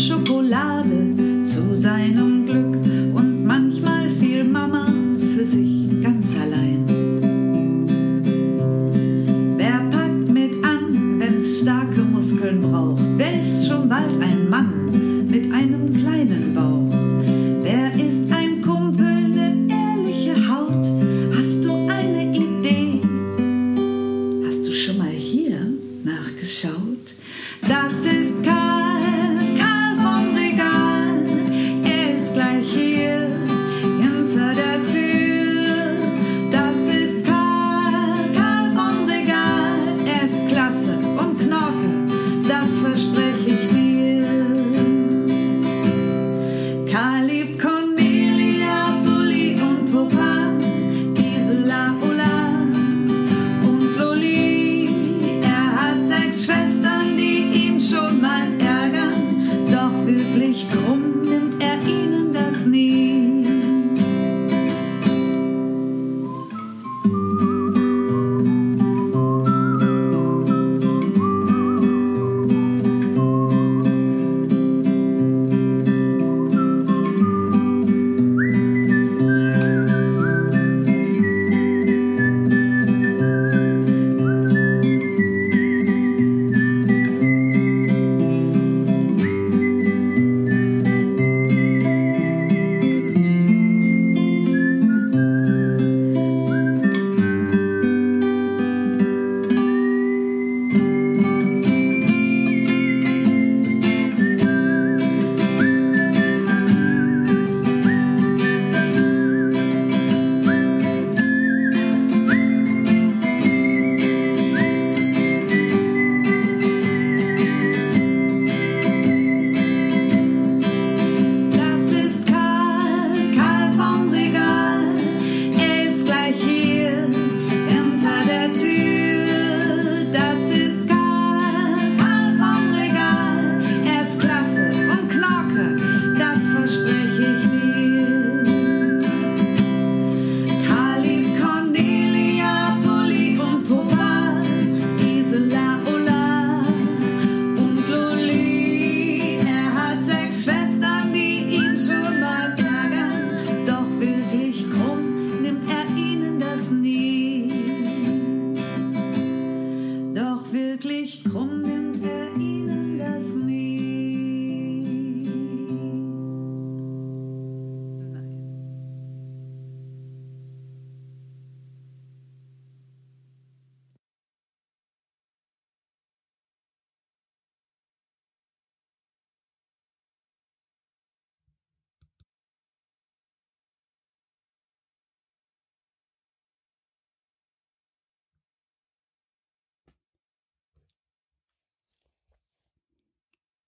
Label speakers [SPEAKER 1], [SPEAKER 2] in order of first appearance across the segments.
[SPEAKER 1] Schokolade zu seinem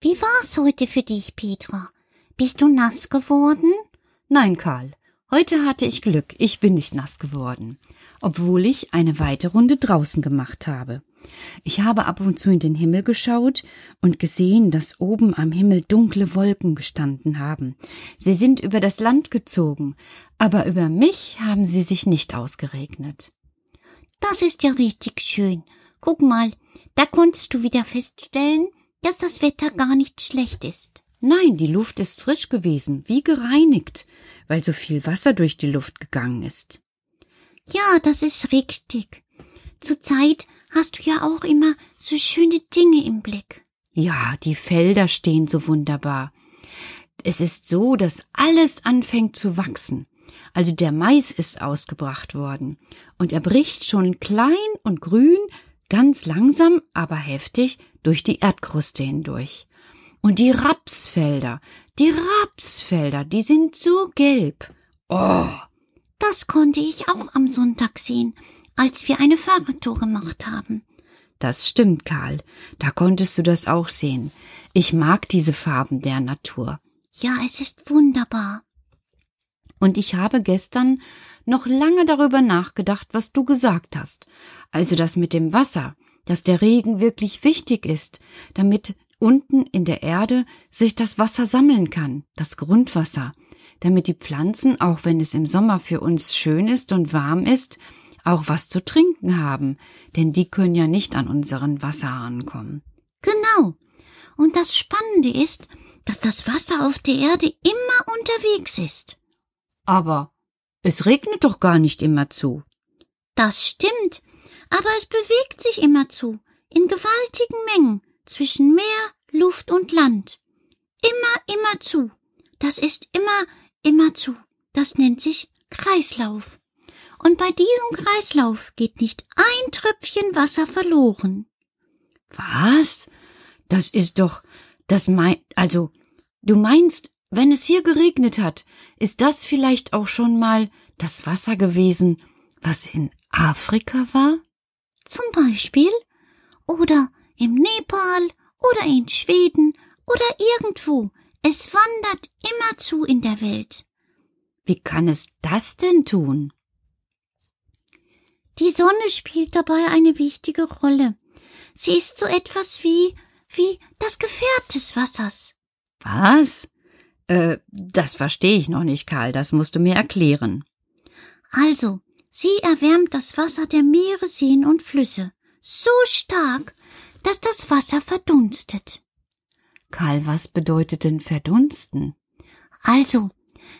[SPEAKER 2] Wie war's heute für dich, Petra? Bist du nass geworden?
[SPEAKER 3] Nein, Karl. Heute hatte ich Glück. Ich bin nicht nass geworden. Obwohl ich eine weite Runde draußen gemacht habe. Ich habe ab und zu in den Himmel geschaut und gesehen, dass oben am Himmel dunkle Wolken gestanden haben. Sie sind über das Land gezogen, aber über mich haben sie sich nicht ausgeregnet.
[SPEAKER 2] Das ist ja richtig schön. Guck mal, da konntest du wieder feststellen, dass das Wetter gar nicht schlecht ist.
[SPEAKER 3] Nein, die Luft ist frisch gewesen, wie gereinigt, weil so viel Wasser durch die Luft gegangen ist.
[SPEAKER 2] Ja, das ist richtig. Zurzeit hast du ja auch immer so schöne Dinge im Blick.
[SPEAKER 3] Ja, die Felder stehen so wunderbar. Es ist so, dass alles anfängt zu wachsen. Also der Mais ist ausgebracht worden und er bricht schon klein und grün, ganz langsam, aber heftig durch die Erdkruste hindurch. Und die Rapsfelder, die Rapsfelder, die sind so gelb. Oh!
[SPEAKER 2] Das konnte ich auch am Sonntag sehen, als wir eine Fahrradtour gemacht haben.
[SPEAKER 3] Das stimmt, Karl. Da konntest du das auch sehen. Ich mag diese Farben der Natur.
[SPEAKER 2] Ja, es ist wunderbar.
[SPEAKER 3] Und ich habe gestern noch lange darüber nachgedacht, was du gesagt hast. Also das mit dem Wasser, dass der Regen wirklich wichtig ist, damit unten in der Erde sich das Wasser sammeln kann, das Grundwasser, damit die Pflanzen, auch wenn es im Sommer für uns schön ist und warm ist, auch was zu trinken haben, denn die können ja nicht an unseren Wasserhahn kommen.
[SPEAKER 2] Genau. Und das Spannende ist, dass das Wasser auf der Erde immer unterwegs ist.
[SPEAKER 3] Aber es regnet doch gar nicht immer zu.
[SPEAKER 2] Das stimmt, aber es bewegt sich immer zu, in gewaltigen Mengen, zwischen Meer, Luft und Land. Immer, immer zu. Das ist immer, immer zu. Das nennt sich Kreislauf. Und bei diesem Kreislauf geht nicht ein Tröpfchen Wasser verloren.
[SPEAKER 3] Was? Das ist doch, das mein, also, du meinst, wenn es hier geregnet hat, ist das vielleicht auch schon mal das Wasser gewesen, was in Afrika war?
[SPEAKER 2] Zum Beispiel? Oder im Nepal oder in Schweden oder irgendwo. Es wandert immerzu in der Welt.
[SPEAKER 3] Wie kann es das denn tun?
[SPEAKER 2] Die Sonne spielt dabei eine wichtige Rolle. Sie ist so etwas wie, wie das Gefährt des Wassers.
[SPEAKER 3] Was? Äh, das verstehe ich noch nicht, Karl, das musst du mir erklären.
[SPEAKER 2] Also, sie erwärmt das Wasser der Meere, Seen und Flüsse so stark, dass das Wasser verdunstet.
[SPEAKER 3] Karl, was bedeutet denn verdunsten?
[SPEAKER 2] Also,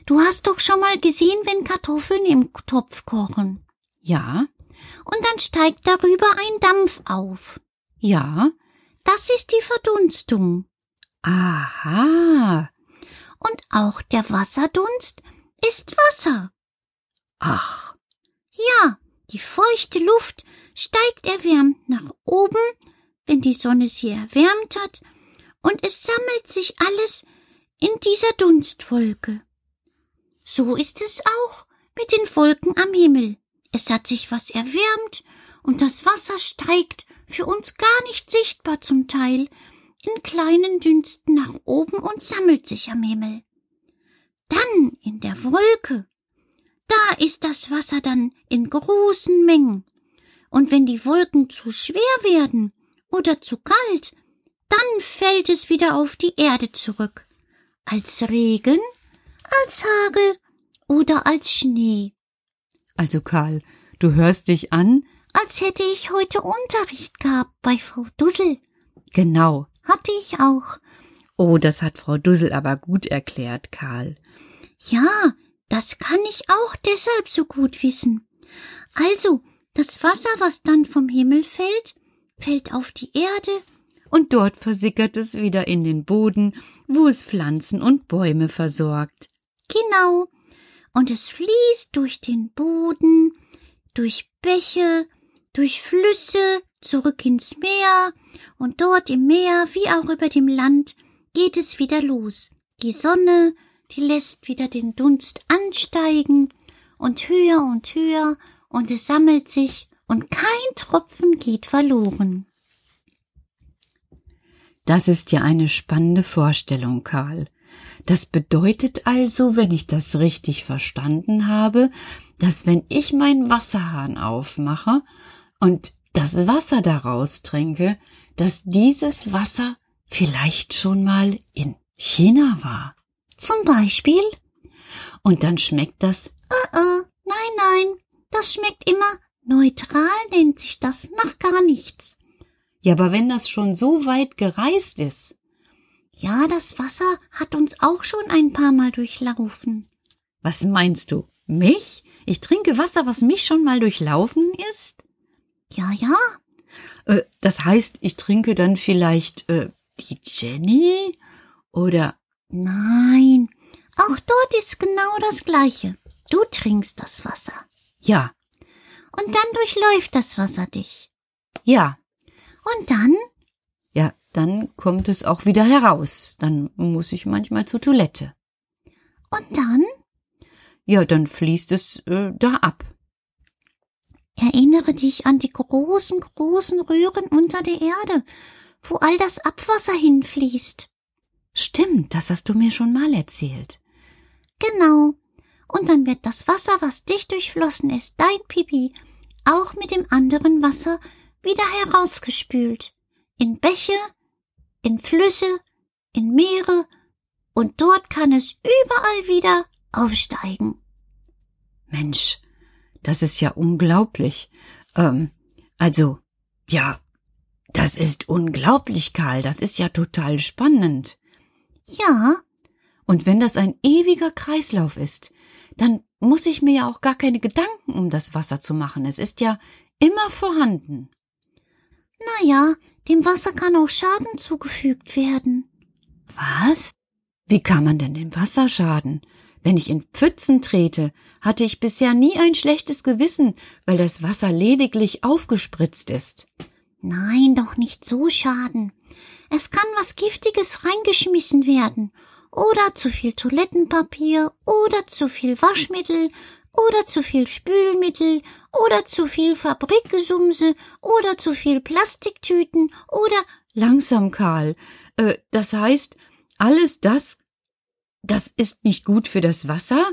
[SPEAKER 2] du hast doch schon mal gesehen, wenn Kartoffeln im Topf kochen.
[SPEAKER 3] Ja.
[SPEAKER 2] Und dann steigt darüber ein Dampf auf.
[SPEAKER 3] Ja.
[SPEAKER 2] Das ist die Verdunstung.
[SPEAKER 3] Aha.
[SPEAKER 2] Und auch der Wasserdunst ist Wasser.
[SPEAKER 3] Ach.
[SPEAKER 2] Ja, die feuchte Luft steigt erwärmt nach oben, wenn die Sonne sie erwärmt hat, und es sammelt sich alles in dieser Dunstwolke. So ist es auch mit den Wolken am Himmel. Es hat sich was erwärmt, und das Wasser steigt, für uns gar nicht sichtbar zum Teil, in kleinen Dünsten nach oben und sammelt sich am Himmel. Dann in der Wolke, da ist das Wasser dann in großen Mengen, und wenn die Wolken zu schwer werden oder zu kalt, dann fällt es wieder auf die Erde zurück, als Regen, als Hagel oder als Schnee.
[SPEAKER 3] Also Karl, du hörst dich an,
[SPEAKER 2] als hätte ich heute Unterricht gehabt bei Frau Dussel.
[SPEAKER 3] Genau.
[SPEAKER 2] Hatte ich auch.
[SPEAKER 3] Oh, das hat Frau Dussel aber gut erklärt, Karl.
[SPEAKER 2] Ja, das kann ich auch deshalb so gut wissen. Also, das Wasser, was dann vom Himmel fällt, fällt auf die Erde,
[SPEAKER 3] und dort versickert es wieder in den Boden, wo es Pflanzen und Bäume versorgt.
[SPEAKER 2] Genau. Und es fließt durch den Boden, durch Bäche, durch Flüsse, zurück ins Meer, und dort im Meer wie auch über dem Land geht es wieder los. Die Sonne, die lässt wieder den Dunst ansteigen und höher und höher, und es sammelt sich, und kein Tropfen geht verloren.
[SPEAKER 3] Das ist ja eine spannende Vorstellung, Karl. Das bedeutet also, wenn ich das richtig verstanden habe, dass wenn ich meinen Wasserhahn aufmache und das Wasser daraus trinke, dass dieses Wasser vielleicht schon mal in China war.
[SPEAKER 2] Zum Beispiel?
[SPEAKER 3] Und dann schmeckt das.
[SPEAKER 2] Uh -uh, nein, nein, das schmeckt immer neutral, nennt sich das, nach gar nichts.
[SPEAKER 3] Ja, aber wenn das schon so weit gereist ist.
[SPEAKER 2] Ja, das Wasser hat uns auch schon ein paar Mal durchlaufen.
[SPEAKER 3] Was meinst du? Mich? Ich trinke Wasser, was mich schon mal durchlaufen ist?
[SPEAKER 2] Ja, ja.
[SPEAKER 3] Äh, das heißt, ich trinke dann vielleicht äh, die Jenny? Oder
[SPEAKER 2] Nein, auch dort ist genau das Gleiche. Du trinkst das Wasser.
[SPEAKER 3] ja,
[SPEAKER 2] Und dann durchläuft das Wasser dich.
[SPEAKER 3] ja,
[SPEAKER 2] Und dann?
[SPEAKER 3] ja, dann kommt es auch wieder heraus. Dann muss ich manchmal zur Toilette.
[SPEAKER 2] Und dann?
[SPEAKER 3] Ja, dann fließt es äh, da ab.
[SPEAKER 2] Erinnere dich an die großen, großen Röhren unter der Erde, wo all das Abwasser hinfließt.
[SPEAKER 3] Stimmt, das hast du mir schon mal erzählt.
[SPEAKER 2] Genau. Und dann wird das Wasser, was dich durchflossen ist, dein Pipi, auch mit dem anderen Wasser wieder herausgespült. In Bäche, in Flüsse, in Meere, und dort kann es überall wieder aufsteigen.
[SPEAKER 3] Mensch, das ist ja unglaublich. Ähm, also, ja, das ist unglaublich, Karl. Das ist ja total spannend.
[SPEAKER 2] Ja,
[SPEAKER 3] Und wenn das ein ewiger Kreislauf ist, dann muss ich mir ja auch gar keine Gedanken um das Wasser zu machen. Es ist ja immer vorhanden.
[SPEAKER 2] na ja, dem Wasser kann auch Schaden zugefügt werden.
[SPEAKER 3] Was? Wie kann man denn dem Wasser schaden? Wenn ich in Pfützen trete, hatte ich bisher nie ein schlechtes Gewissen, weil das Wasser lediglich aufgespritzt ist.
[SPEAKER 2] Nein, doch nicht so Schaden. Es kann was Giftiges reingeschmissen werden. Oder zu viel Toilettenpapier, oder zu viel Waschmittel, oder zu viel Spülmittel, oder zu viel Fabrikgesumse, oder zu viel Plastiktüten, oder
[SPEAKER 3] Langsam, Karl. Äh, das heißt, alles das, das ist nicht gut für das Wasser?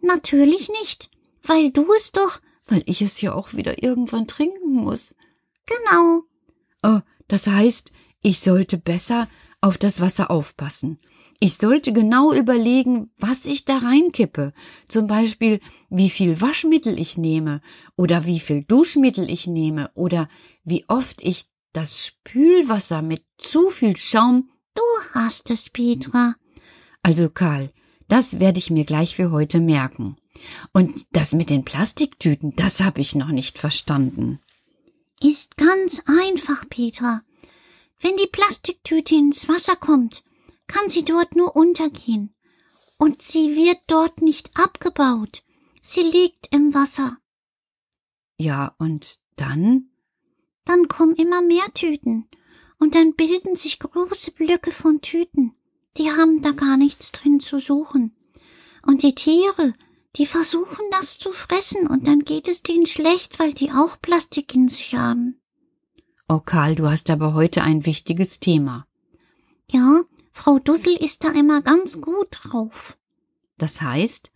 [SPEAKER 2] natürlich nicht, weil du es doch
[SPEAKER 3] Weil ich es ja auch wieder irgendwann trinken muss.
[SPEAKER 2] genau.
[SPEAKER 3] Oh, das heißt, ich sollte besser auf das Wasser aufpassen. Ich sollte genau überlegen, was ich da reinkippe. Zum Beispiel, wie viel Waschmittel ich nehme oder wie viel Duschmittel ich nehme oder wie oft ich das Spülwasser mit zu viel Schaum.
[SPEAKER 2] Du hast es, Petra.
[SPEAKER 3] Also Karl, das werde ich mir gleich für heute merken. Und das mit den Plastiktüten, das habe ich noch nicht verstanden.
[SPEAKER 2] Ist ganz einfach, Petra. Wenn die Plastiktüte ins Wasser kommt, kann sie dort nur untergehen. Und sie wird dort nicht abgebaut. Sie liegt im Wasser.
[SPEAKER 3] Ja, und dann?
[SPEAKER 2] Dann kommen immer mehr Tüten. Und dann bilden sich große Blöcke von Tüten. Die haben da gar nichts drin zu suchen. Und die Tiere, die versuchen das zu fressen und dann geht es denen schlecht, weil die auch Plastik in sich haben.
[SPEAKER 3] Oh Karl, du hast aber heute ein wichtiges Thema.
[SPEAKER 2] Ja, Frau Dussel ist da immer ganz gut drauf.
[SPEAKER 3] Das heißt,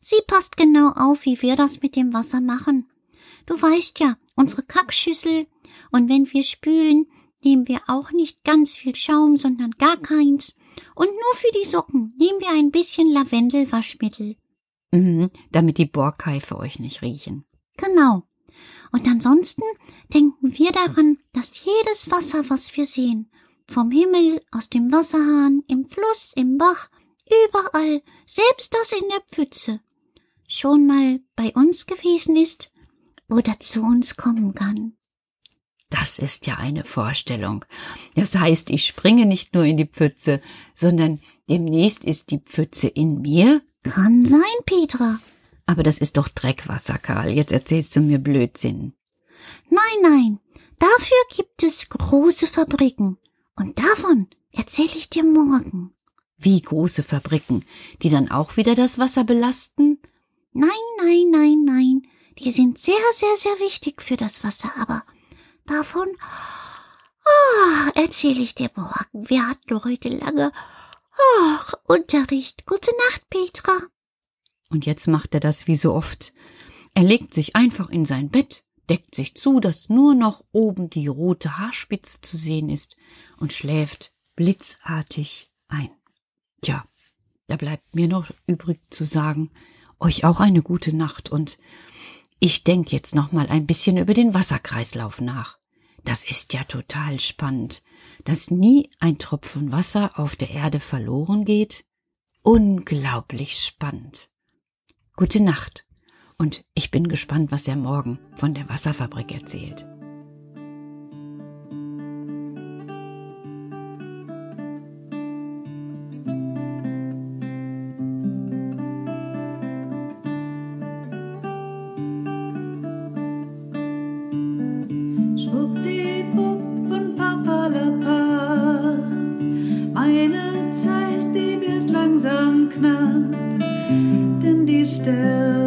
[SPEAKER 2] Sie passt genau auf, wie wir das mit dem Wasser machen. Du weißt ja, unsere Kackschüssel, und wenn wir spülen, nehmen wir auch nicht ganz viel Schaum, sondern gar keins. Und nur für die Socken nehmen wir ein bisschen Lavendelwaschmittel.
[SPEAKER 3] mhm, damit die Borkeife euch nicht riechen.
[SPEAKER 2] Genau. Und ansonsten denken wir daran, dass jedes Wasser, was wir sehen, vom Himmel, aus dem Wasserhahn, im Fluss, im Bach, überall, selbst das in der Pfütze, schon mal bei uns gewesen ist oder zu uns kommen kann.
[SPEAKER 3] Das ist ja eine Vorstellung. Das heißt, ich springe nicht nur in die Pfütze, sondern demnächst ist die Pfütze in mir.
[SPEAKER 2] Kann sein, Petra.
[SPEAKER 3] Aber das ist doch Dreckwasser, Karl. Jetzt erzählst du mir Blödsinn.
[SPEAKER 2] Nein, nein, dafür gibt es große Fabriken. Und davon erzähle ich dir morgen.
[SPEAKER 3] Wie große Fabriken, die dann auch wieder das Wasser belasten?
[SPEAKER 2] Nein, nein, nein, nein. Die sind sehr, sehr, sehr wichtig für das Wasser, aber davon ah, erzähle ich dir morgen. Wir hatten heute lange ach, Unterricht. Gute Nacht, Petra.
[SPEAKER 3] Und jetzt macht er das wie so oft. Er legt sich einfach in sein Bett, deckt sich zu, dass nur noch oben die rote Haarspitze zu sehen ist und schläft blitzartig ein. Tja, da bleibt mir noch übrig zu sagen, euch auch eine gute Nacht und ich denk jetzt noch mal ein bisschen über den Wasserkreislauf nach. Das ist ja total spannend, dass nie ein Tropfen Wasser auf der Erde verloren geht. Unglaublich spannend. Gute Nacht. Und ich bin gespannt, was er morgen von der Wasserfabrik erzählt.
[SPEAKER 1] Schlaf ruhen wir uns auf.